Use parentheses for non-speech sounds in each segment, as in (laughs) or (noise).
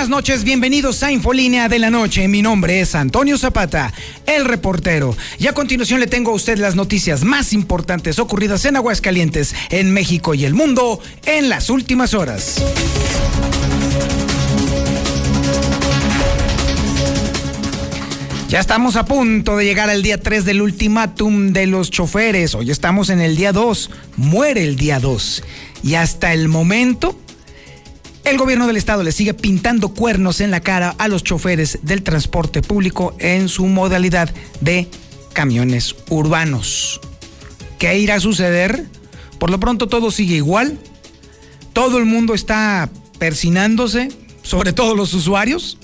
Buenas noches, bienvenidos a Infolínea de la Noche. Mi nombre es Antonio Zapata, el reportero. Y a continuación le tengo a usted las noticias más importantes ocurridas en Aguascalientes, en México y el mundo en las últimas horas. Ya estamos a punto de llegar al día 3 del ultimátum de los choferes. Hoy estamos en el día 2. Muere el día 2. Y hasta el momento el gobierno del estado le sigue pintando cuernos en la cara a los choferes del transporte público en su modalidad de camiones urbanos. ¿Qué irá a suceder? Por lo pronto todo sigue igual. Todo el mundo está persinándose, sobre todo los usuarios.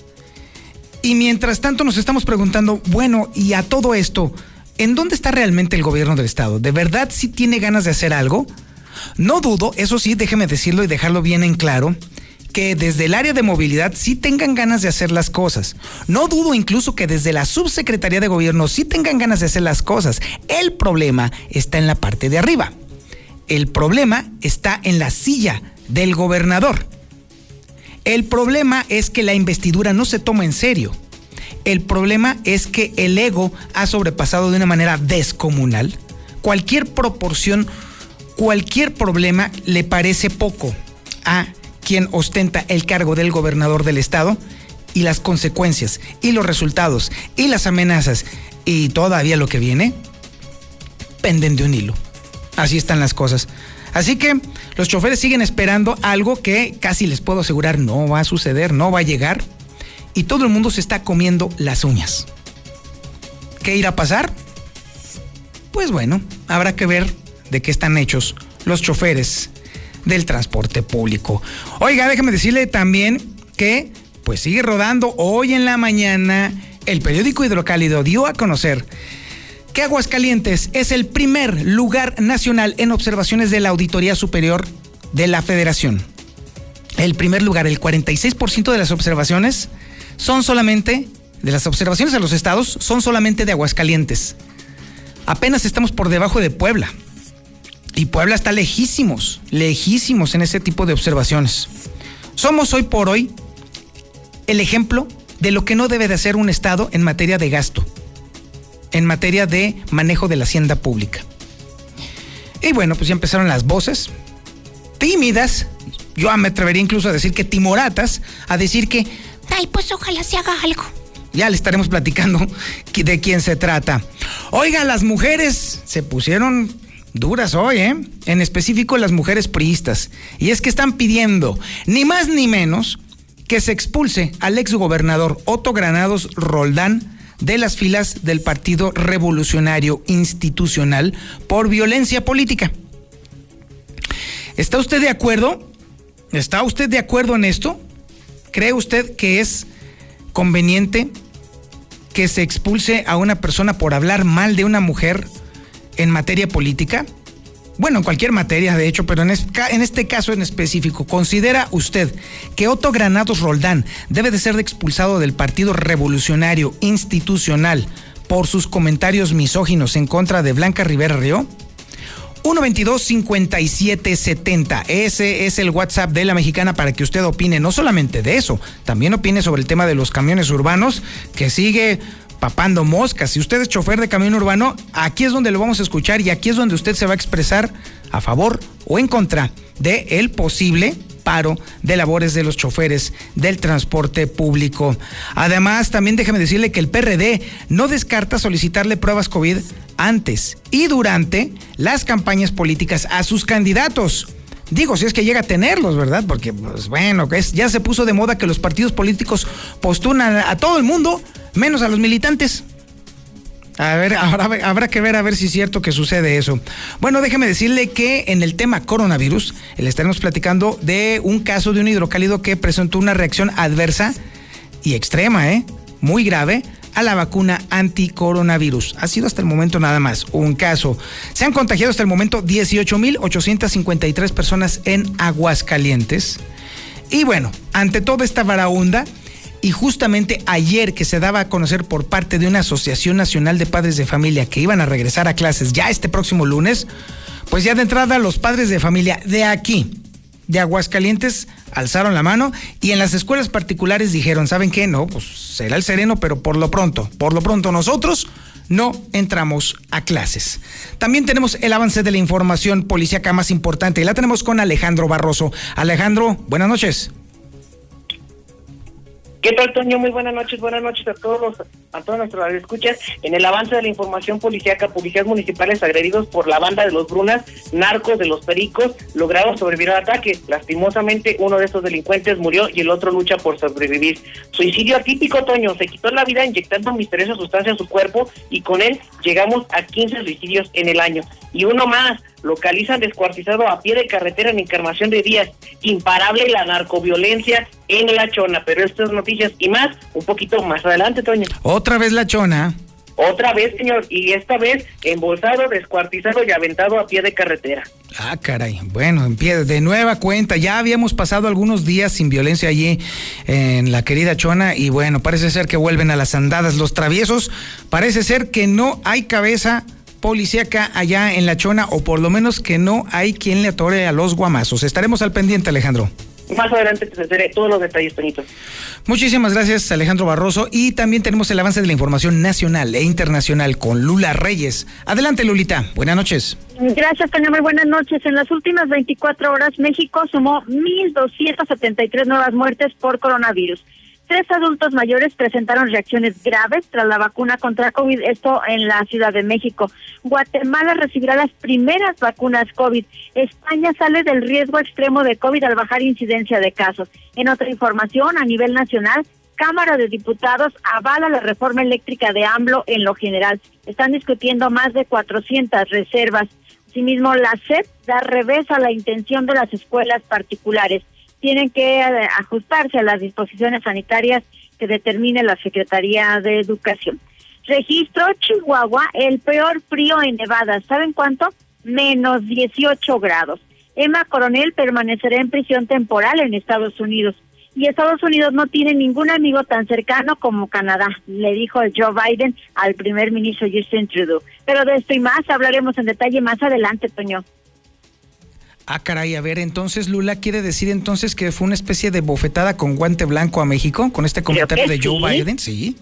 Y mientras tanto nos estamos preguntando, bueno, y a todo esto, ¿en dónde está realmente el gobierno del estado? ¿De verdad sí tiene ganas de hacer algo? No dudo, eso sí, déjeme decirlo y dejarlo bien en claro, que desde el área de movilidad sí tengan ganas de hacer las cosas. No dudo incluso que desde la subsecretaría de gobierno sí tengan ganas de hacer las cosas. El problema está en la parte de arriba. El problema está en la silla del gobernador. El problema es que la investidura no se toma en serio. El problema es que el ego ha sobrepasado de una manera descomunal. Cualquier proporción, cualquier problema le parece poco a quien ostenta el cargo del gobernador del estado y las consecuencias y los resultados y las amenazas y todavía lo que viene penden de un hilo. Así están las cosas. Así que los choferes siguen esperando algo que casi les puedo asegurar no va a suceder, no va a llegar y todo el mundo se está comiendo las uñas. ¿Qué irá a pasar? Pues bueno, habrá que ver de qué están hechos los choferes del transporte público. Oiga, déjeme decirle también que pues sigue rodando hoy en la mañana el periódico Hidrocálido dio a conocer que Aguascalientes es el primer lugar nacional en observaciones de la Auditoría Superior de la Federación. El primer lugar, el 46% de las observaciones son solamente, de las observaciones a los estados, son solamente de Aguascalientes. Apenas estamos por debajo de Puebla. Y Puebla está lejísimos, lejísimos en ese tipo de observaciones. Somos hoy por hoy el ejemplo de lo que no debe de hacer un Estado en materia de gasto, en materia de manejo de la hacienda pública. Y bueno, pues ya empezaron las voces tímidas, yo me atrevería incluso a decir que timoratas, a decir que, ay, pues ojalá se haga algo. Ya le estaremos platicando de quién se trata. Oiga, las mujeres se pusieron duras hoy, ¿eh? En específico las mujeres priistas. Y es que están pidiendo, ni más ni menos, que se expulse al exgobernador Otto Granados Roldán de las filas del Partido Revolucionario Institucional por violencia política. ¿Está usted de acuerdo? ¿Está usted de acuerdo en esto? ¿Cree usted que es conveniente que se expulse a una persona por hablar mal de una mujer en materia política? Bueno, en cualquier materia, de hecho, pero en, este caso en específico, ¿considera usted que Otto Granados Roldán debe de ser expulsado del Partido Revolucionario Institucional por sus comentarios misóginos en contra de Blanca Rivera Río? 122-5770. Ese es el WhatsApp de la mexicana para que usted opine no solamente de eso, también opine sobre el tema de los camiones urbanos que sigue papando moscas. Si usted es chofer de camión urbano, aquí es donde lo vamos a escuchar y aquí es donde usted se va a expresar a favor o en contra de el posible paro de labores de los choferes del transporte público. Además, también déjeme decirle que el PRD no descarta solicitarle pruebas COVID antes y durante las campañas políticas a sus candidatos. Digo, si es que llega a tenerlos, ¿verdad? Porque, pues bueno, es, ya se puso de moda que los partidos políticos postulan a todo el mundo, menos a los militantes. A ver, (laughs) habrá, habrá, que ver a ver si es cierto que sucede eso. Bueno, déjeme decirle que en el tema coronavirus, le estaremos platicando de un caso de un hidrocálido que presentó una reacción adversa y extrema, ¿eh? Muy grave a la vacuna anticoronavirus. Ha sido hasta el momento nada más un caso. Se han contagiado hasta el momento 18.853 personas en Aguascalientes. Y bueno, ante toda esta varaunda, y justamente ayer que se daba a conocer por parte de una Asociación Nacional de Padres de Familia que iban a regresar a clases ya este próximo lunes, pues ya de entrada los padres de familia de aquí, de Aguascalientes, alzaron la mano y en las escuelas particulares dijeron, ¿saben qué? No, pues será el sereno, pero por lo pronto, por lo pronto nosotros no entramos a clases. También tenemos el avance de la información policíaca más importante y la tenemos con Alejandro Barroso. Alejandro, buenas noches. ¿Qué tal, Toño? Muy buenas noches, buenas noches a todos los, a todos nuestros escuchas. En el avance de la información policíaca, policías municipales agredidos por la banda de los Brunas, narcos de los Pericos, lograron sobrevivir al ataque. Lastimosamente, uno de estos delincuentes murió y el otro lucha por sobrevivir. Suicidio atípico, Toño. Se quitó la vida inyectando misteriosa sustancia a su cuerpo y con él llegamos a 15 suicidios en el año. Y uno más, localizan descuartizado a pie de carretera en Encarnación de Díaz. Imparable la narcoviolencia en La Chona. Pero estas noticias y más, un poquito más adelante, Toño. Otra vez La Chona. Otra vez, señor, y esta vez embolsado, descuartizado y aventado a pie de carretera. Ah, caray. Bueno, en pie, de nueva cuenta. Ya habíamos pasado algunos días sin violencia allí en la querida Chona y bueno, parece ser que vuelven a las andadas los traviesos. Parece ser que no hay cabeza policíaca allá en La Chona, o por lo menos que no hay quien le atore a los guamazos. Estaremos al pendiente, Alejandro. Más adelante te daré todos los detalles, Toñito. Muchísimas gracias, Alejandro Barroso. Y también tenemos el avance de la información nacional e internacional con Lula Reyes. Adelante, Lulita. Buenas noches. Gracias, Toño. Muy buenas noches. En las últimas 24 horas, México sumó 1.273 nuevas muertes por coronavirus. Tres adultos mayores presentaron reacciones graves tras la vacuna contra COVID, esto en la Ciudad de México. Guatemala recibirá las primeras vacunas COVID. España sale del riesgo extremo de COVID al bajar incidencia de casos. En otra información, a nivel nacional, Cámara de Diputados avala la reforma eléctrica de AMLO en lo general. Están discutiendo más de 400 reservas. Asimismo, la SEP da revés a la intención de las escuelas particulares tienen que eh, ajustarse a las disposiciones sanitarias que determine la Secretaría de Educación. Registro Chihuahua el peor frío en Nevada. ¿Saben cuánto? Menos 18 grados. Emma Coronel permanecerá en prisión temporal en Estados Unidos. Y Estados Unidos no tiene ningún amigo tan cercano como Canadá, le dijo Joe Biden al primer ministro Justin Trudeau. Pero de esto y más hablaremos en detalle más adelante, Toño. Ah, caray, a ver, entonces Lula quiere decir entonces que fue una especie de bofetada con guante blanco a México con este comentario de Joe Biden, ¿sí?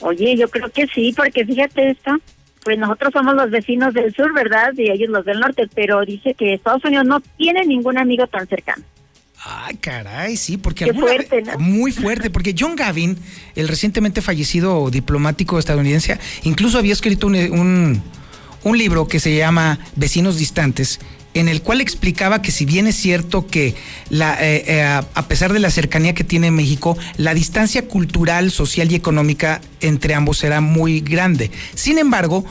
Oye, yo creo que sí, porque fíjate esto, pues nosotros somos los vecinos del sur, ¿verdad? Y ellos los del norte, pero dice que Estados Unidos no tiene ningún amigo tan cercano. Ay, caray, sí, porque Qué fuerte, muy fuerte, porque John Gavin, el recientemente fallecido diplomático estadounidense, incluso había escrito un, un, un libro que se llama Vecinos Distantes en el cual explicaba que si bien es cierto que eh, eh, a pesar de la cercanía que tiene México, la distancia cultural, social y económica entre ambos será muy grande. Sin embargo,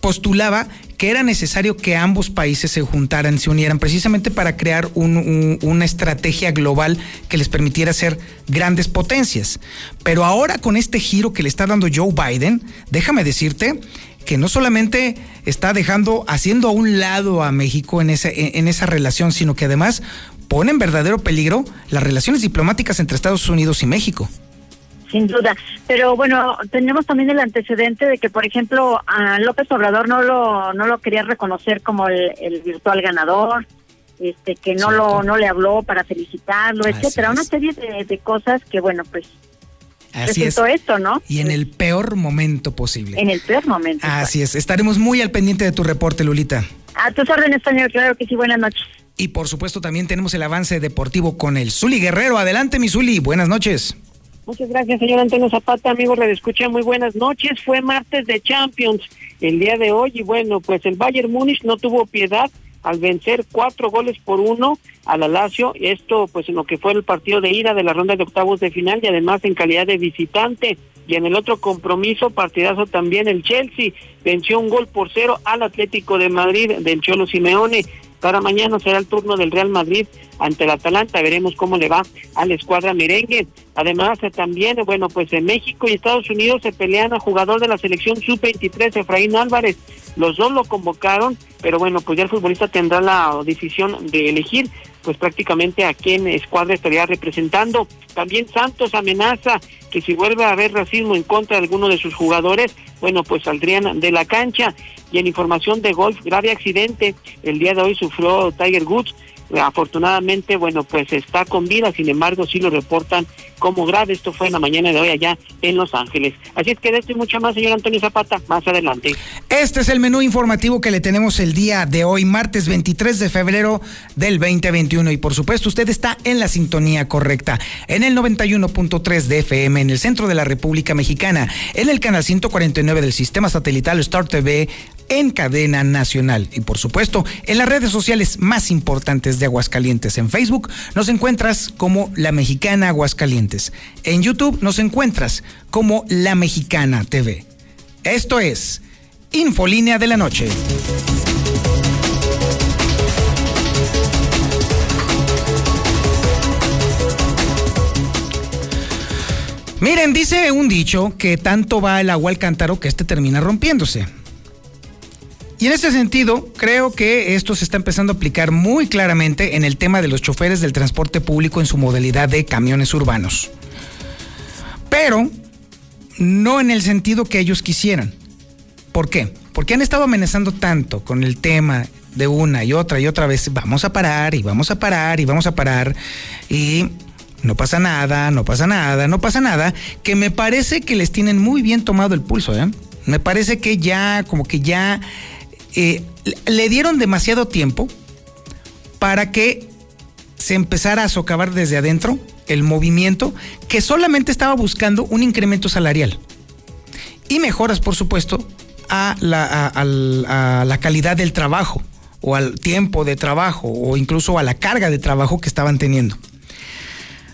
postulaba que era necesario que ambos países se juntaran, se unieran, precisamente para crear una estrategia global que les permitiera ser grandes potencias. Pero ahora con este giro que le está dando Joe Biden, déjame decirte que no solamente está dejando, haciendo a un lado a México en esa, en esa relación, sino que además pone en verdadero peligro las relaciones diplomáticas entre Estados Unidos y México. Sin duda, pero bueno, tenemos también el antecedente de que, por ejemplo, a López Obrador no lo no lo quería reconocer como el, virtual ganador, este que no lo no le habló para felicitarlo, etcétera, una serie de, de cosas que bueno, pues Así es. esto, ¿no? Y en el peor momento posible. En el peor momento. Así es. Estaremos muy al pendiente de tu reporte, Lulita. A tus órdenes, señor. Claro que sí. Buenas noches. Y por supuesto también tenemos el avance deportivo con el Zuli Guerrero. Adelante, mi Zuli. Buenas noches. Muchas gracias, señor Antonio Zapata. Amigos, le escuché muy buenas noches. Fue martes de Champions el día de hoy y bueno, pues el Bayern Múnich no tuvo piedad al vencer cuatro goles por uno a la Lazio, esto pues en lo que fue el partido de ida de la ronda de octavos de final y además en calidad de visitante. Y en el otro compromiso, partidazo también, el Chelsea venció un gol por cero al Atlético de Madrid del Cholo Simeone. Para mañana será el turno del Real Madrid ante el Atalanta. Veremos cómo le va a la escuadra merengue. Además, eh, también, bueno, pues en México y Estados Unidos se pelean a jugador de la selección sub-23, Efraín Álvarez. Los dos lo convocaron, pero bueno, pues ya el futbolista tendrá la decisión de elegir pues prácticamente a quién escuadra estaría representando. También Santos amenaza que si vuelve a haber racismo en contra de alguno de sus jugadores, bueno, pues saldrían de la cancha. Y en información de golf, grave accidente. El día de hoy sufrió Tiger Woods Afortunadamente, bueno, pues está con vida, sin embargo, sí lo reportan como grave. Esto fue en la mañana de hoy allá en Los Ángeles. Así es que de esto y mucho más, señor Antonio Zapata, más adelante. Este es el menú informativo que le tenemos el día de hoy, martes 23 de febrero del 2021. Y por supuesto, usted está en la sintonía correcta, en el 91.3 de FM, en el centro de la República Mexicana, en el canal 149 del sistema satelital Star TV en cadena nacional y por supuesto en las redes sociales más importantes de Aguascalientes. En Facebook nos encuentras como La Mexicana Aguascalientes. En YouTube nos encuentras como La Mexicana TV. Esto es Infolínea de la Noche. Miren, dice un dicho que tanto va el agua al cántaro que este termina rompiéndose. Y en ese sentido, creo que esto se está empezando a aplicar muy claramente en el tema de los choferes del transporte público en su modalidad de camiones urbanos. Pero no en el sentido que ellos quisieran. ¿Por qué? Porque han estado amenazando tanto con el tema de una y otra y otra vez, vamos a parar y vamos a parar y vamos a parar y no pasa nada, no pasa nada, no pasa nada, que me parece que les tienen muy bien tomado el pulso, ¿eh? Me parece que ya, como que ya eh, le dieron demasiado tiempo para que se empezara a socavar desde adentro el movimiento que solamente estaba buscando un incremento salarial y mejoras, por supuesto, a la, a la calidad del trabajo o al tiempo de trabajo o incluso a la carga de trabajo que estaban teniendo.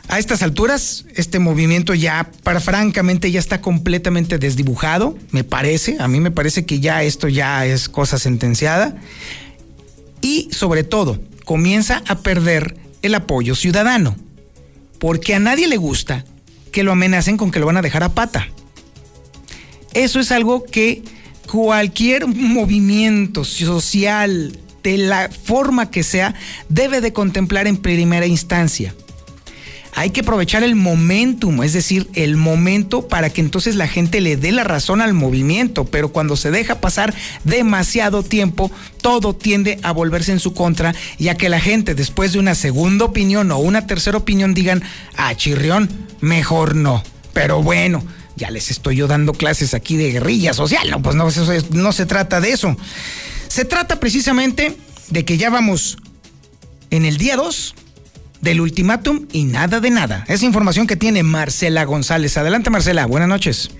A estas alturas, este movimiento ya, para francamente, ya está completamente desdibujado, me parece. A mí me parece que ya esto ya es cosa sentenciada. Y sobre todo, comienza a perder el apoyo ciudadano. Porque a nadie le gusta que lo amenacen con que lo van a dejar a pata. Eso es algo que cualquier movimiento social, de la forma que sea, debe de contemplar en primera instancia hay que aprovechar el momentum, es decir, el momento para que entonces la gente le dé la razón al movimiento, pero cuando se deja pasar demasiado tiempo, todo tiende a volverse en su contra, ya que la gente después de una segunda opinión o una tercera opinión digan, ah, chirrión, mejor no. Pero bueno, ya les estoy yo dando clases aquí de guerrilla social, no, pues no, no se trata de eso. Se trata precisamente de que ya vamos en el día 2 del ultimátum y nada de nada. Es información que tiene Marcela González. Adelante, Marcela. Buenas noches.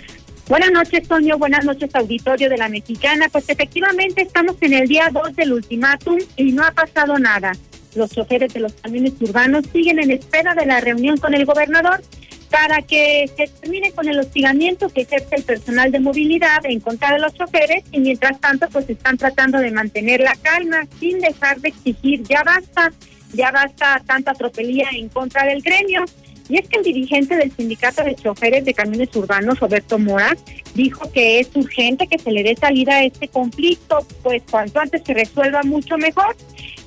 Buenas noches, Toño. Buenas noches, auditorio de la Mexicana. Pues efectivamente estamos en el día 2 del ultimátum y no ha pasado nada. Los choferes de los camiones urbanos siguen en espera de la reunión con el gobernador para que se termine con el hostigamiento que ejerce el personal de movilidad en contra de los choferes y mientras tanto pues están tratando de mantener la calma sin dejar de exigir ya basta ya basta tanta tropelía en contra del gremio. Y es que el dirigente del sindicato de choferes de camiones urbanos, Roberto Mora, dijo que es urgente que se le dé salida a este conflicto, pues cuanto antes se resuelva mucho mejor.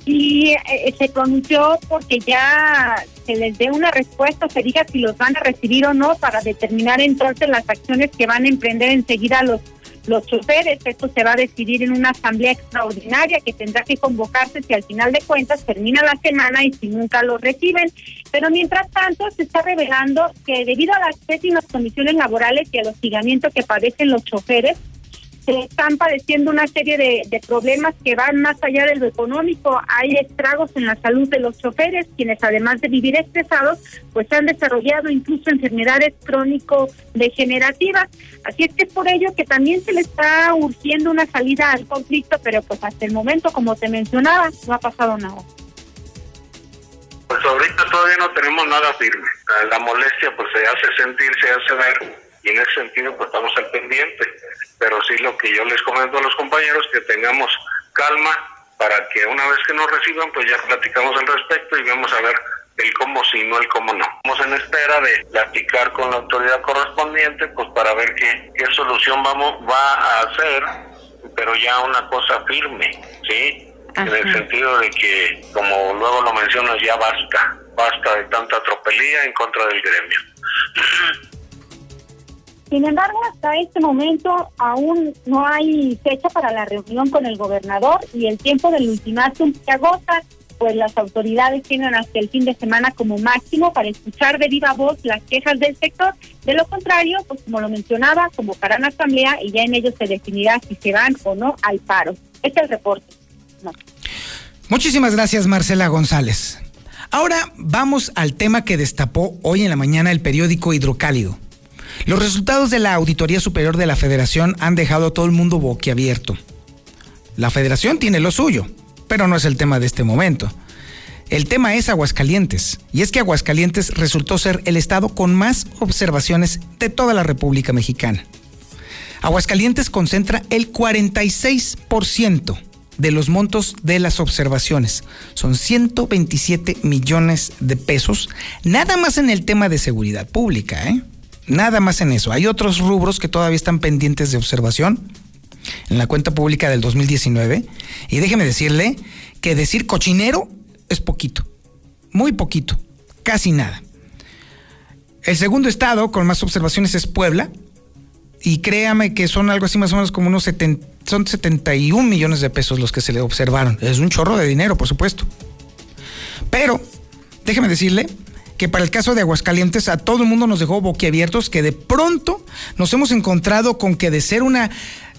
Y eh, se pronunció porque ya se les dé una respuesta, se diga si los van a recibir o no, para determinar entonces las acciones que van a emprender enseguida los los choferes. Esto se va a decidir en una asamblea extraordinaria que tendrá que convocarse si al final de cuentas termina la semana y si nunca lo reciben. Pero mientras tanto se está revelando que debido a las pésimas condiciones laborales y al hostigamiento que padecen los choferes, se están padeciendo una serie de, problemas que van más allá de lo económico. Hay estragos en la salud de los choferes, quienes además de vivir estresados, pues han desarrollado incluso enfermedades crónico-degenerativas. Así es que es por ello que también se le está urgiendo una salida al conflicto, pero pues hasta el momento, como te mencionaba, no ha pasado nada. Pues ahorita todavía no tenemos nada firme. La molestia pues se hace sentir, se hace ver y en ese sentido pues estamos al pendiente pero sí lo que yo les comento a los compañeros, que tengamos calma para que una vez que nos reciban, pues ya platicamos al respecto y vamos a ver el cómo sí, no el cómo no. Estamos en espera de platicar con la autoridad correspondiente, pues para ver qué, qué solución vamos va a hacer, pero ya una cosa firme, ¿sí? En el sentido de que, como luego lo mencionas, ya basta, basta de tanta tropelía en contra del gremio. (clears throat) Sin embargo, hasta este momento aún no hay fecha para la reunión con el gobernador y el tiempo del ultimátum se agota, pues las autoridades tienen hasta el fin de semana como máximo para escuchar de viva voz las quejas del sector. De lo contrario, pues como lo mencionaba, convocarán asamblea y ya en ello se definirá si se van o no al paro. Este es el reporte. Muchísimas gracias, Marcela González. Ahora vamos al tema que destapó hoy en la mañana el periódico Hidrocálido. Los resultados de la Auditoría Superior de la Federación han dejado a todo el mundo boquiabierto. La Federación tiene lo suyo, pero no es el tema de este momento. El tema es Aguascalientes, y es que Aguascalientes resultó ser el estado con más observaciones de toda la República Mexicana. Aguascalientes concentra el 46% de los montos de las observaciones. Son 127 millones de pesos, nada más en el tema de seguridad pública, ¿eh? Nada más en eso. Hay otros rubros que todavía están pendientes de observación en la cuenta pública del 2019. Y déjeme decirle que decir cochinero es poquito, muy poquito, casi nada. El segundo estado con más observaciones es Puebla. Y créame que son algo así más o menos como unos 70, son 71 millones de pesos los que se le observaron. Es un chorro de dinero, por supuesto. Pero, déjeme decirle que para el caso de Aguascalientes a todo el mundo nos dejó boquiabiertos que de pronto nos hemos encontrado con que de ser una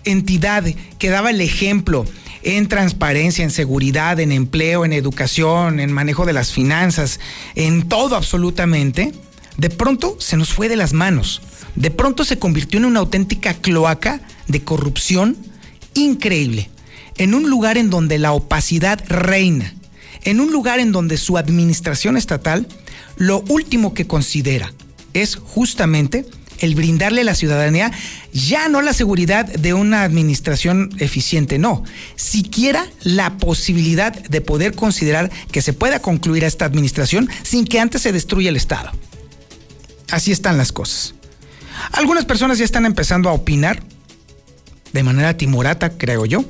entidad que daba el ejemplo en transparencia, en seguridad, en empleo, en educación, en manejo de las finanzas, en todo absolutamente, de pronto se nos fue de las manos. De pronto se convirtió en una auténtica cloaca de corrupción increíble. En un lugar en donde la opacidad reina. En un lugar en donde su administración estatal lo último que considera es justamente el brindarle a la ciudadanía ya no la seguridad de una administración eficiente, no, siquiera la posibilidad de poder considerar que se pueda concluir esta administración sin que antes se destruya el Estado. Así están las cosas. Algunas personas ya están empezando a opinar de manera timorata, creo yo.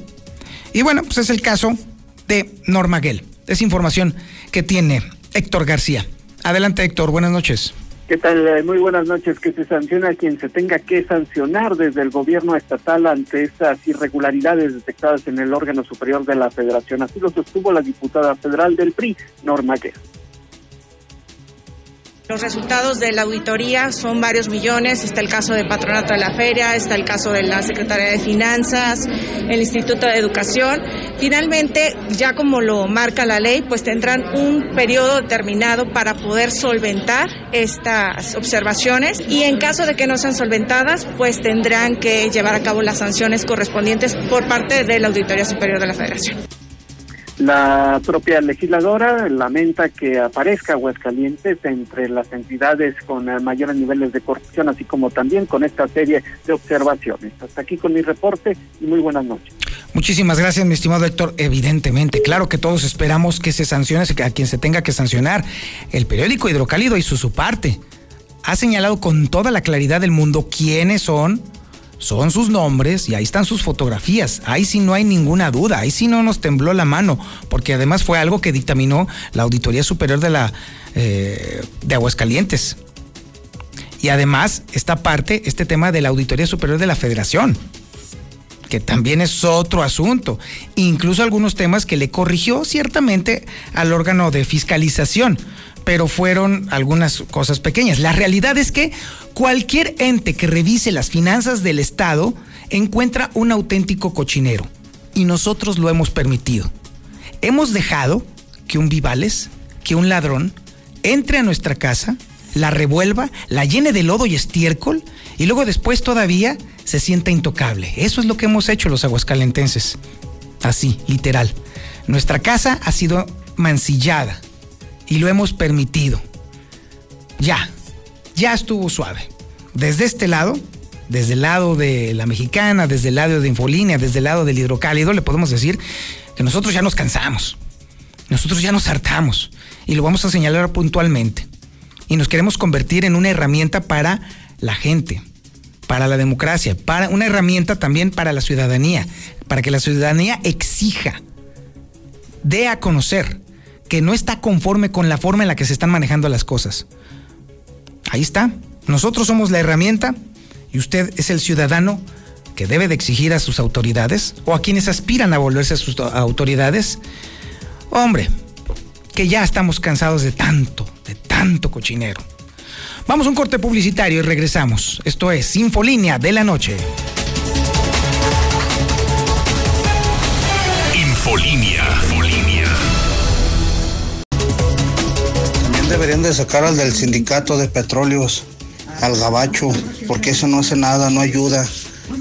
Y bueno, pues es el caso de Norma Gell. Es información que tiene Héctor García. Adelante, Héctor. Buenas noches. ¿Qué tal? Eh, muy buenas noches. Que se sanciona a quien se tenga que sancionar desde el gobierno estatal ante estas irregularidades detectadas en el órgano superior de la federación. Así lo sostuvo la diputada federal del PRI, Norma Guerra. Los resultados de la auditoría son varios millones, está el caso de Patronato de la Feria, está el caso de la Secretaría de Finanzas, el Instituto de Educación. Finalmente, ya como lo marca la ley, pues tendrán un periodo determinado para poder solventar estas observaciones y en caso de que no sean solventadas, pues tendrán que llevar a cabo las sanciones correspondientes por parte de la Auditoría Superior de la Federación. La propia legisladora lamenta que aparezca Aguascalientes entre las entidades con mayores niveles de corrupción, así como también con esta serie de observaciones. Hasta aquí con mi reporte y muy buenas noches. Muchísimas gracias, mi estimado Héctor. Evidentemente, claro que todos esperamos que se sancione a quien se tenga que sancionar. El periódico Hidrocálido hizo su parte. Ha señalado con toda la claridad del mundo quiénes son son sus nombres y ahí están sus fotografías. Ahí sí no hay ninguna duda, ahí sí no nos tembló la mano, porque además fue algo que dictaminó la Auditoría Superior de, la, eh, de Aguascalientes. Y además, esta parte, este tema de la Auditoría Superior de la Federación, que también es otro asunto. Incluso algunos temas que le corrigió ciertamente al órgano de fiscalización pero fueron algunas cosas pequeñas. La realidad es que cualquier ente que revise las finanzas del Estado encuentra un auténtico cochinero y nosotros lo hemos permitido. Hemos dejado que un vivales, que un ladrón, entre a nuestra casa, la revuelva, la llene de lodo y estiércol y luego después todavía se sienta intocable. Eso es lo que hemos hecho los aguascalentenses. Así, literal. Nuestra casa ha sido mancillada, y lo hemos permitido. Ya, ya estuvo suave. Desde este lado, desde el lado de la mexicana, desde el lado de Infolínea, desde el lado del hidrocálido, le podemos decir que nosotros ya nos cansamos, nosotros ya nos hartamos y lo vamos a señalar puntualmente. Y nos queremos convertir en una herramienta para la gente, para la democracia, para una herramienta también para la ciudadanía, para que la ciudadanía exija, dé a conocer que no está conforme con la forma en la que se están manejando las cosas. Ahí está. Nosotros somos la herramienta y usted es el ciudadano que debe de exigir a sus autoridades o a quienes aspiran a volverse a sus autoridades. Hombre, que ya estamos cansados de tanto, de tanto cochinero. Vamos a un corte publicitario y regresamos. Esto es Infolínea de la Noche. Infolínea. Infolínea. Deberían de sacar al del sindicato de petróleos, al gabacho, porque eso no hace nada, no ayuda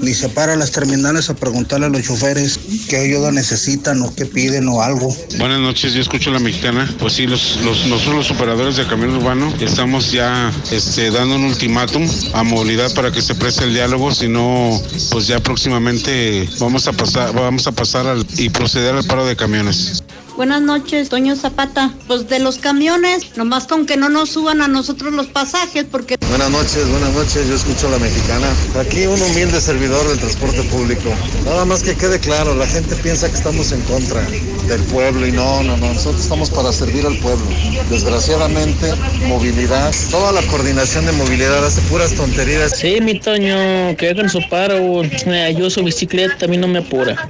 ni se para a las terminales a preguntarle a los choferes qué ayuda necesitan o qué piden o algo. Buenas noches, yo escucho la mexicana. Pues sí, los, los, nosotros los operadores de camión urbano estamos ya este, dando un ultimátum a movilidad para que se preste el diálogo, si no, pues ya próximamente vamos a pasar, vamos a pasar y proceder al paro de camiones. Buenas noches, Toño Zapata. Pues de los camiones, nomás con que no nos suban a nosotros los pasajes, porque... Buenas noches, buenas noches, yo escucho a la mexicana. Aquí un humilde servidor del transporte público. Nada más que quede claro, la gente piensa que estamos en contra del pueblo y no, no, no, nosotros estamos para servir al pueblo. Desgraciadamente, movilidad, toda la coordinación de movilidad hace puras tonterías. Sí, mi Toño, que hagan su paro, yo su bicicleta, a mí no me apura.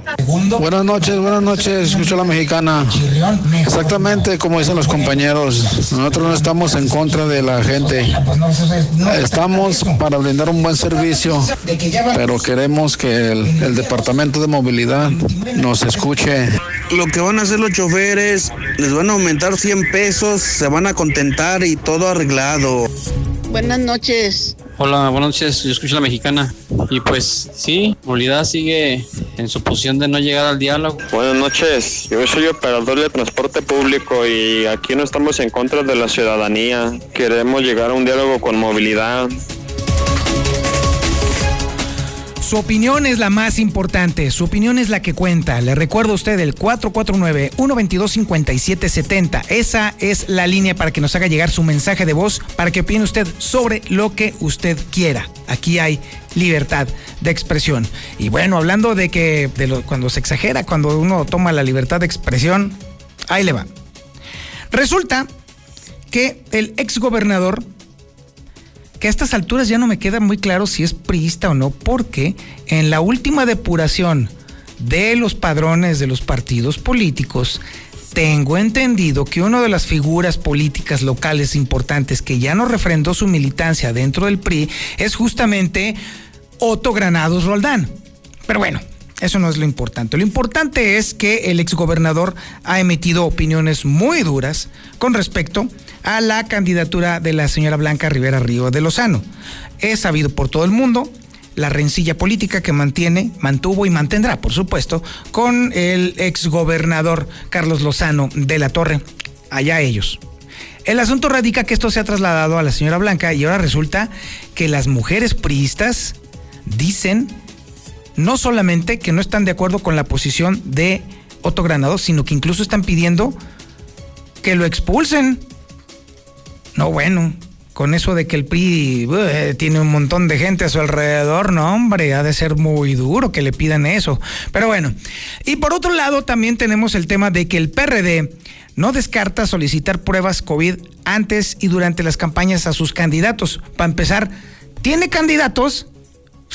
Buenas noches, buenas noches, escucho a la mexicana. Exactamente como dicen los compañeros, nosotros no estamos en contra de la gente, estamos para brindar un buen servicio, pero queremos que el, el departamento de movilidad nos escuche. Lo que van a hacer los choferes, les van a aumentar 100 pesos, se van a contentar y todo arreglado. Buenas noches. Hola, buenas noches, yo escucho a la mexicana. Y pues sí, movilidad sigue en su posición de no llegar al diálogo. Buenas noches, yo soy operador de transporte público y aquí no estamos en contra de la ciudadanía. Queremos llegar a un diálogo con movilidad. Su opinión es la más importante, su opinión es la que cuenta. Le recuerdo a usted el 449-122-5770. Esa es la línea para que nos haga llegar su mensaje de voz, para que opine usted sobre lo que usted quiera. Aquí hay libertad de expresión. Y bueno, hablando de que cuando se exagera, cuando uno toma la libertad de expresión, ahí le va. Resulta que el exgobernador que a estas alturas ya no me queda muy claro si es priista o no, porque en la última depuración de los padrones de los partidos políticos, tengo entendido que una de las figuras políticas locales importantes que ya no refrendó su militancia dentro del PRI es justamente Otto Granados Roldán. Pero bueno, eso no es lo importante. Lo importante es que el exgobernador ha emitido opiniones muy duras con respecto a la candidatura de la señora Blanca Rivera Río de Lozano. Es sabido por todo el mundo la rencilla política que mantiene, mantuvo y mantendrá, por supuesto, con el exgobernador Carlos Lozano de la Torre. Allá ellos. El asunto radica que esto se ha trasladado a la señora Blanca y ahora resulta que las mujeres priistas dicen no solamente que no están de acuerdo con la posición de Otto Granado, sino que incluso están pidiendo que lo expulsen. No, bueno, con eso de que el PRI uh, tiene un montón de gente a su alrededor, no, hombre, ha de ser muy duro que le pidan eso. Pero bueno, y por otro lado también tenemos el tema de que el PRD no descarta solicitar pruebas COVID antes y durante las campañas a sus candidatos. Para empezar, tiene candidatos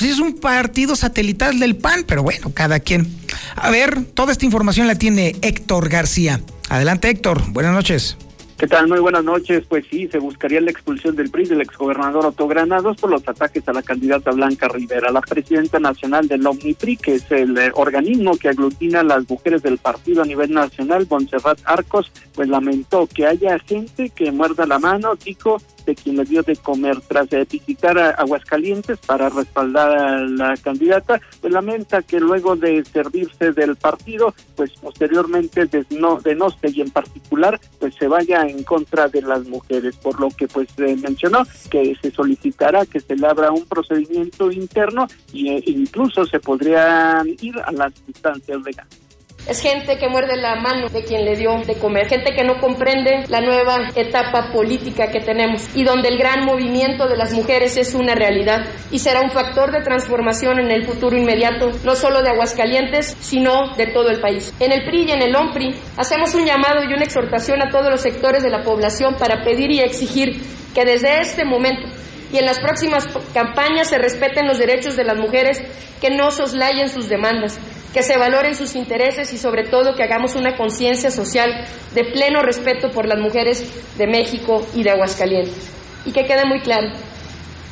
pues es un partido satelital del PAN, pero bueno, cada quien. A ver, toda esta información la tiene Héctor García. Adelante, Héctor. Buenas noches. ¿Qué tal? Muy buenas noches. Pues sí, se buscaría la expulsión del PRI del exgobernador Otto Granados por los ataques a la candidata Blanca Rivera, la presidenta nacional del OmniPRI, que es el eh, organismo que aglutina a las mujeres del partido a nivel nacional, Montserrat Arcos, pues lamentó que haya gente que muerda la mano, dijo, de quien le dio de comer tras de visitar a Aguascalientes para respaldar a la candidata, pues lamenta que luego de servirse del partido, pues posteriormente de, no, y en particular, pues se vaya en contra de las mujeres, por lo que pues mencionó que se solicitará que se le abra un procedimiento interno e incluso se podrían ir a las instancias legales. Es gente que muerde la mano de quien le dio de comer, gente que no comprende la nueva etapa política que tenemos y donde el gran movimiento de las mujeres es una realidad y será un factor de transformación en el futuro inmediato, no solo de Aguascalientes, sino de todo el país. En el PRI y en el OMPRI hacemos un llamado y una exhortación a todos los sectores de la población para pedir y exigir que desde este momento y en las próximas campañas se respeten los derechos de las mujeres, que no soslayen sus demandas, que se valoren sus intereses y sobre todo que hagamos una conciencia social de pleno respeto por las mujeres de México y de Aguascalientes. Y que quede muy claro,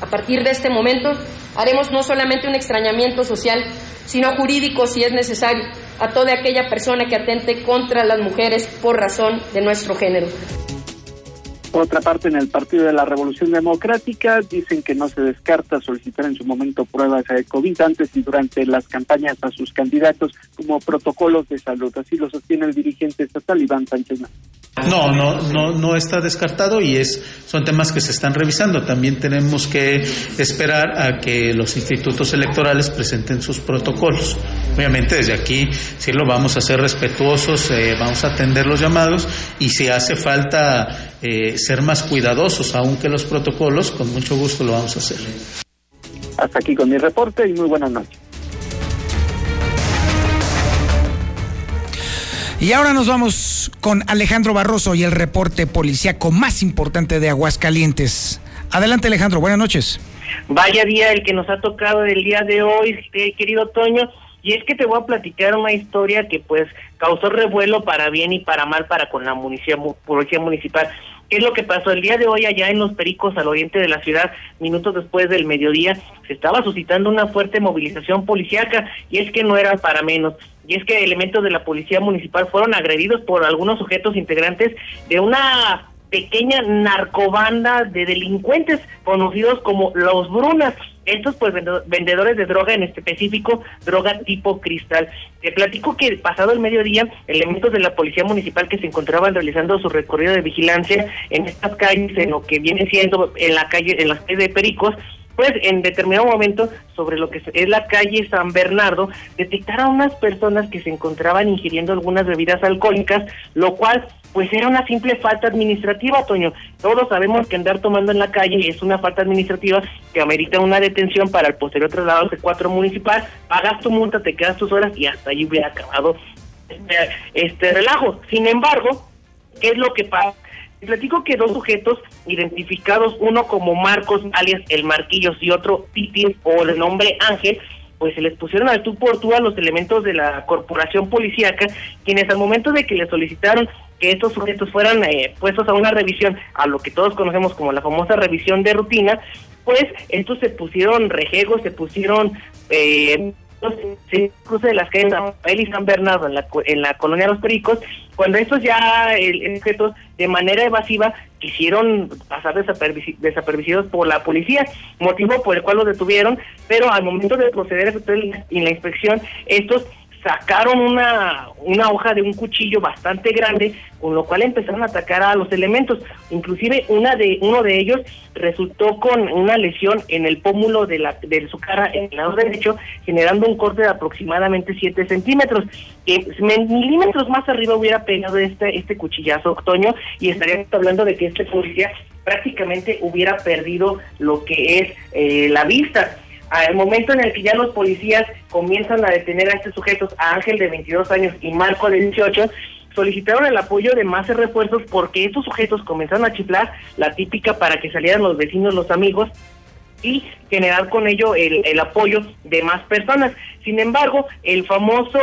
a partir de este momento haremos no solamente un extrañamiento social, sino jurídico si es necesario, a toda aquella persona que atente contra las mujeres por razón de nuestro género. Por otra parte, en el Partido de la Revolución Democrática dicen que no se descarta solicitar en su momento pruebas de COVID antes y durante las campañas a sus candidatos como protocolos de salud. Así lo sostiene el dirigente estatal Iván Sánchez. No, no, no, no está descartado y es son temas que se están revisando. También tenemos que esperar a que los institutos electorales presenten sus protocolos. Obviamente desde aquí sí lo vamos a hacer respetuosos, eh, vamos a atender los llamados y si hace falta eh, ser más cuidadosos aún que los protocolos, con mucho gusto lo vamos a hacer. Hasta aquí con mi reporte y muy buenas noches. Y ahora nos vamos con Alejandro Barroso y el reporte policíaco más importante de Aguascalientes. Adelante Alejandro, buenas noches. Vaya día el que nos ha tocado el día de hoy, eh, querido Toño. Y es que te voy a platicar una historia que pues causó revuelo para bien y para mal para con la policía municipal. ¿Qué es lo que pasó el día de hoy allá en Los Pericos, al oriente de la ciudad, minutos después del mediodía? Se estaba suscitando una fuerte movilización policíaca y es que no era para menos. Y es que elementos de la policía municipal fueron agredidos por algunos sujetos integrantes de una pequeña narcobanda de delincuentes conocidos como los Brunas. Estos pues vendedores de droga, en específico droga tipo cristal. Te platico que pasado el mediodía, elementos de la policía municipal que se encontraban realizando su recorrido de vigilancia en estas calles, en lo que viene siendo en la calle, en las calles de Pericos, pues en determinado momento sobre lo que es la calle San Bernardo detectaron unas personas que se encontraban ingiriendo algunas bebidas alcohólicas, lo cual pues era una simple falta administrativa, Toño. Todos sabemos que andar tomando en la calle es una falta administrativa que amerita una detención para el posterior traslado de cuatro municipal, pagas tu multa, te quedas tus horas y hasta ahí hubiera acabado este, este relajo. Sin embargo, ¿qué es lo que pasa? Platico que dos sujetos identificados, uno como Marcos, alias El Marquillos, y otro Titi, o de nombre Ángel, pues se les pusieron al tú por tú a los elementos de la corporación policíaca, quienes al momento de que les solicitaron que estos sujetos fueran eh, puestos a una revisión, a lo que todos conocemos como la famosa revisión de rutina, pues estos se pusieron rejegos, se pusieron... Eh, se cruce de las calles San Rafael y San Bernardo en la, en la colonia Los Pericos, cuando estos ya el, objetos de manera evasiva quisieron pasar desapercibidos por la policía, motivo por el cual los detuvieron, pero al momento de proceder en la inspección, estos sacaron una, una hoja de un cuchillo bastante grande, con lo cual empezaron a atacar a los elementos. Inclusive una de, uno de ellos resultó con una lesión en el pómulo de, la, de su cara en el lado derecho, generando un corte de aproximadamente 7 centímetros. Que milímetros más arriba hubiera pegado este, este cuchillazo, Toño, y estaríamos hablando de que este policía prácticamente hubiera perdido lo que es eh, la vista al momento en el que ya los policías comienzan a detener a estos sujetos, a Ángel de 22 años y Marco de 18, solicitaron el apoyo de más refuerzos porque estos sujetos comenzaron a chiflar la típica para que salieran los vecinos, los amigos y generar con ello el, el, apoyo de más personas. Sin embargo, el famoso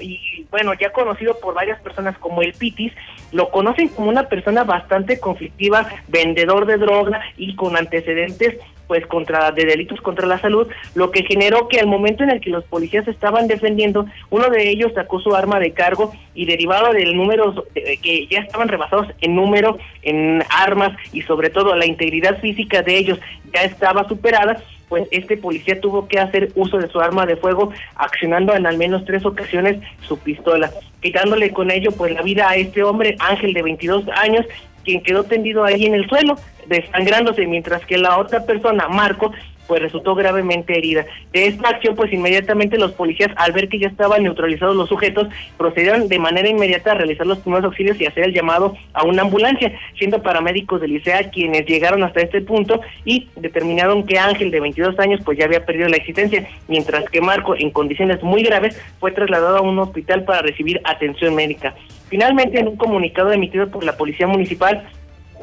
y bueno, ya conocido por varias personas como el Pitis, lo conocen como una persona bastante conflictiva, vendedor de droga y con antecedentes pues contra de delitos contra la salud, lo que generó que al momento en el que los policías estaban defendiendo, uno de ellos sacó su arma de cargo y derivado del número eh, que ya estaban rebasados en número, en armas y sobre todo la integridad física de ellos ya estaba superada, pues este policía tuvo que hacer uso de su arma de fuego, accionando en al menos tres ocasiones su pistola, quitándole con ello pues la vida a este hombre, Ángel de 22 años, quien quedó tendido ahí en el suelo, desangrándose, mientras que la otra persona, Marco, pues resultó gravemente herida. De esta acción, pues inmediatamente los policías, al ver que ya estaban neutralizados los sujetos, procedieron de manera inmediata a realizar los primeros auxilios y hacer el llamado a una ambulancia, siendo paramédicos del Licea quienes llegaron hasta este punto y determinaron que Ángel, de 22 años, pues ya había perdido la existencia, mientras que Marco, en condiciones muy graves, fue trasladado a un hospital para recibir atención médica. Finalmente, en un comunicado emitido por la Policía Municipal,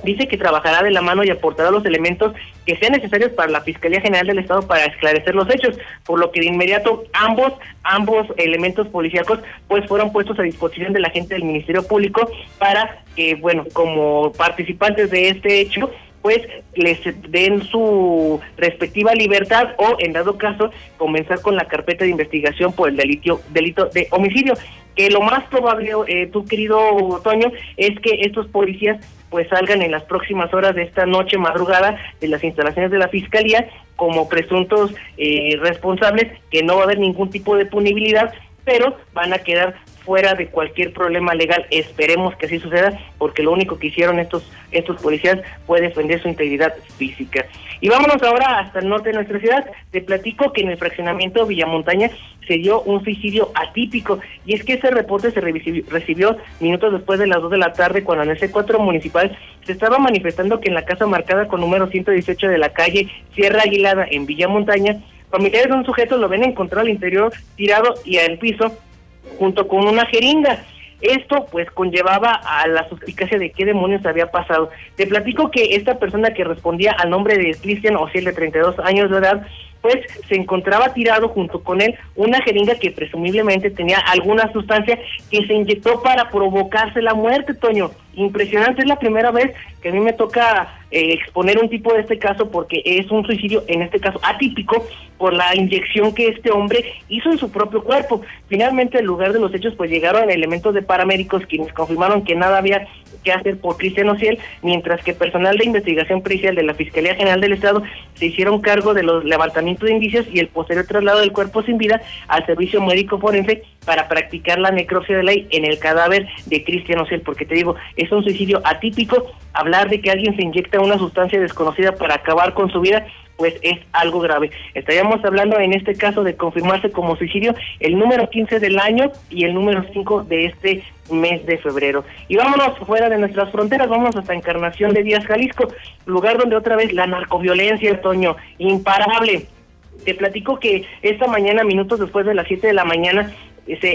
dice que trabajará de la mano y aportará los elementos que sean necesarios para la Fiscalía General del Estado para esclarecer los hechos, por lo que de inmediato ambos ambos elementos policíacos pues fueron puestos a disposición de la gente del Ministerio Público para que bueno, como participantes de este hecho pues les den su respectiva libertad o en dado caso comenzar con la carpeta de investigación por el delito delito de homicidio. Que lo más probable eh, tu querido Toño es que estos policías pues salgan en las próximas horas de esta noche madrugada de las instalaciones de la Fiscalía como presuntos eh, responsables, que no va a haber ningún tipo de punibilidad, pero van a quedar fuera de cualquier problema legal. Esperemos que así suceda, porque lo único que hicieron estos estos policías fue defender su integridad física. Y vámonos ahora hasta el norte de nuestra ciudad. Te platico que en el fraccionamiento Villamontaña se dio un suicidio atípico, y es que ese reporte se recibió, minutos después de las 2 de la tarde, cuando en el C4 municipal se estaba manifestando que en la casa marcada con número 118 de la calle Sierra Aguilada en Villamontaña, familiares de un sujeto lo ven encontrado al interior tirado y al piso junto con una jeringa. Esto pues conllevaba a la suspicacia de qué demonios había pasado. Te platico que esta persona que respondía al nombre de Cristian Ociel de 32 años de edad, pues se encontraba tirado junto con él una jeringa que presumiblemente tenía alguna sustancia que se inyectó para provocarse la muerte, Toño. Impresionante, es la primera vez que a mí me toca eh, exponer un tipo de este caso porque es un suicidio, en este caso atípico, por la inyección que este hombre hizo en su propio cuerpo. Finalmente, al lugar de los hechos, pues llegaron elementos de paramédicos quienes confirmaron que nada había que hacer por Cristian Ociel, mientras que personal de investigación pericial de la Fiscalía General del Estado se hicieron cargo de los levantamientos de indicios y el posterior traslado del cuerpo sin vida al servicio médico forense para practicar la necropsia de ley en el cadáver de Cristian Ociel, porque te digo, es un suicidio atípico, hablar de que alguien se inyecta una sustancia desconocida para acabar con su vida, pues es algo grave. Estaríamos hablando en este caso de confirmarse como suicidio el número 15 del año y el número 5 de este mes de febrero. Y vámonos fuera de nuestras fronteras, vamos hasta Encarnación de Díaz, Jalisco, lugar donde otra vez la narcoviolencia, Toño, imparable. Te platico que esta mañana, minutos después de las 7 de la mañana,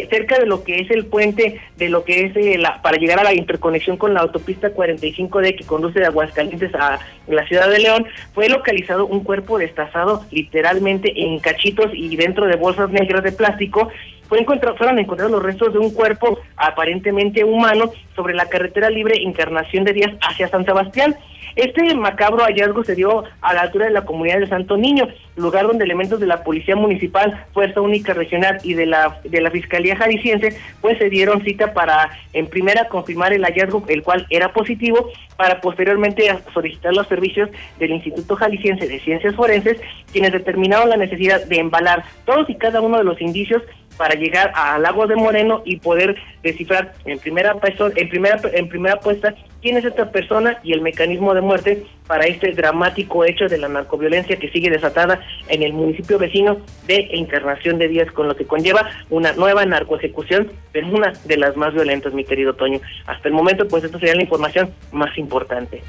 cerca de lo que es el puente, de lo que es eh, para llegar a la interconexión con la autopista 45D que conduce de Aguascalientes a la ciudad de León, fue localizado un cuerpo destazado literalmente en cachitos y dentro de bolsas negras de plástico. Fue encontrado, fueron encontrados los restos de un cuerpo aparentemente humano sobre la carretera libre Encarnación de Díaz hacia San Sebastián. Este macabro hallazgo se dio a la altura de la comunidad de Santo Niño, lugar donde elementos de la Policía Municipal, Fuerza Única Regional y de la, de la Fiscalía Jalisciense, pues se dieron cita para, en primera, confirmar el hallazgo, el cual era positivo, para posteriormente solicitar los servicios del Instituto Jalisciense de Ciencias Forenses, quienes determinaron la necesidad de embalar todos y cada uno de los indicios para llegar al lago de Moreno y poder descifrar en primera en primera en primera puesta quién es esta persona y el mecanismo de muerte para este dramático hecho de la narcoviolencia que sigue desatada en el municipio vecino de Encarnación de Díaz, con lo que conlleva una nueva narcoejecución, pero una de las más violentas, mi querido Toño. Hasta el momento, pues esta sería la información más importante.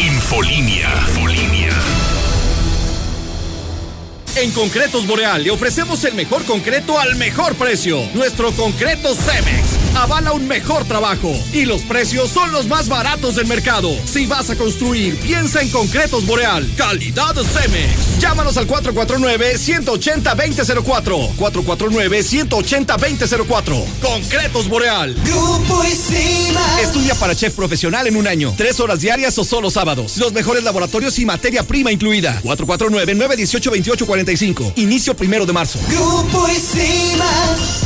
Infolinia. Infolinia. En Concretos Boreal le ofrecemos el mejor concreto al mejor precio. Nuestro concreto Cemex avala un mejor trabajo y los precios son los más baratos del mercado. Si vas a construir, piensa en Concretos Boreal. Calidad Cemex. Llámanos al 449-180-2004. 449-180-2004. Concretos Boreal. Grupo Estudia para chef profesional en un año. Tres horas diarias o solo sábados. Los mejores laboratorios y materia prima incluida. 449-918-2845. Inicio primero de marzo. Grupo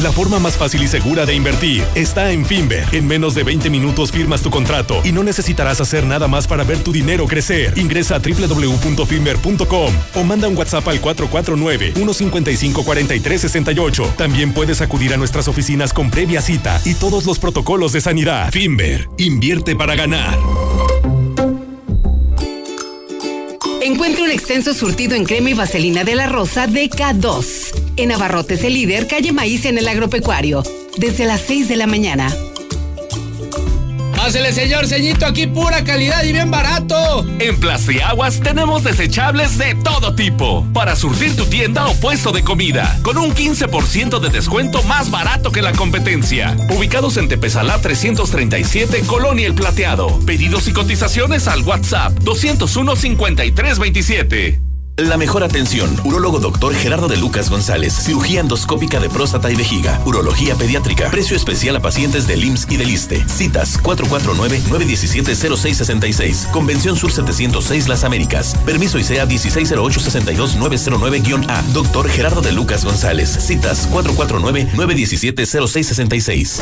La forma más fácil y segura de invertir está en Finver. En menos de 20 minutos firmas tu contrato y no necesitarás hacer nada más para ver tu dinero crecer. Ingresa a www.finver.com o manda un WhatsApp al 449-155-4368. También puedes acudir a nuestras oficinas con previa cita y todos los protocolos de sanidad. Finver, invierte para ganar. Encuentre un extenso surtido en crema y vaselina de la rosa de K2. En Abarrotes el líder, calle Maíz en el agropecuario. Desde las 6 de la mañana. Pásele, señor ceñito, aquí pura calidad y bien barato. En Plastiaguas tenemos desechables de todo tipo para surtir tu tienda o puesto de comida con un 15% de descuento más barato que la competencia. Ubicados en Tepezalá 337, Colonia El Plateado. Pedidos y cotizaciones al WhatsApp 201 5327. La mejor atención. Urólogo doctor Gerardo de Lucas González. Cirugía endoscópica de próstata y vejiga. Urología pediátrica. Precio especial a pacientes del IMSS y del ISTE. Citas 449-917-0666. Convención Sur 706 Las Américas. Permiso ICEA 160862909-A. Doctor Gerardo de Lucas González. Citas 449-917-0666.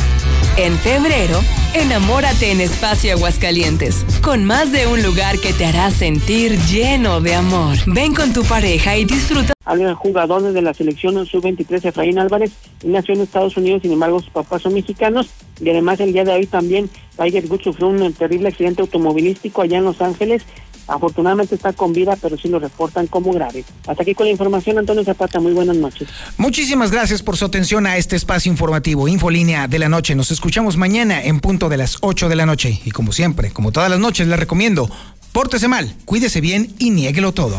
En febrero, enamórate en Espacio Aguascalientes. Con más de un lugar que te hará sentir lleno de amor. Ven con tu pareja y disfruta. Al jugador de la selección sub-23 Efraín Álvarez nació en Estados Unidos, sin embargo sus papás son mexicanos y además el día de hoy también Tiger Woods sufrió un terrible accidente automovilístico allá en Los Ángeles. Afortunadamente está con vida, pero sí lo reportan como grave. Hasta aquí con la información, Antonio Zapata. Muy buenas noches. Muchísimas gracias por su atención a este espacio informativo, Infolínea de la Noche. Nos escuchamos mañana en punto de las 8 de la noche. Y como siempre, como todas las noches, les recomiendo, Pórtese mal, cuídese bien y niéguelo todo.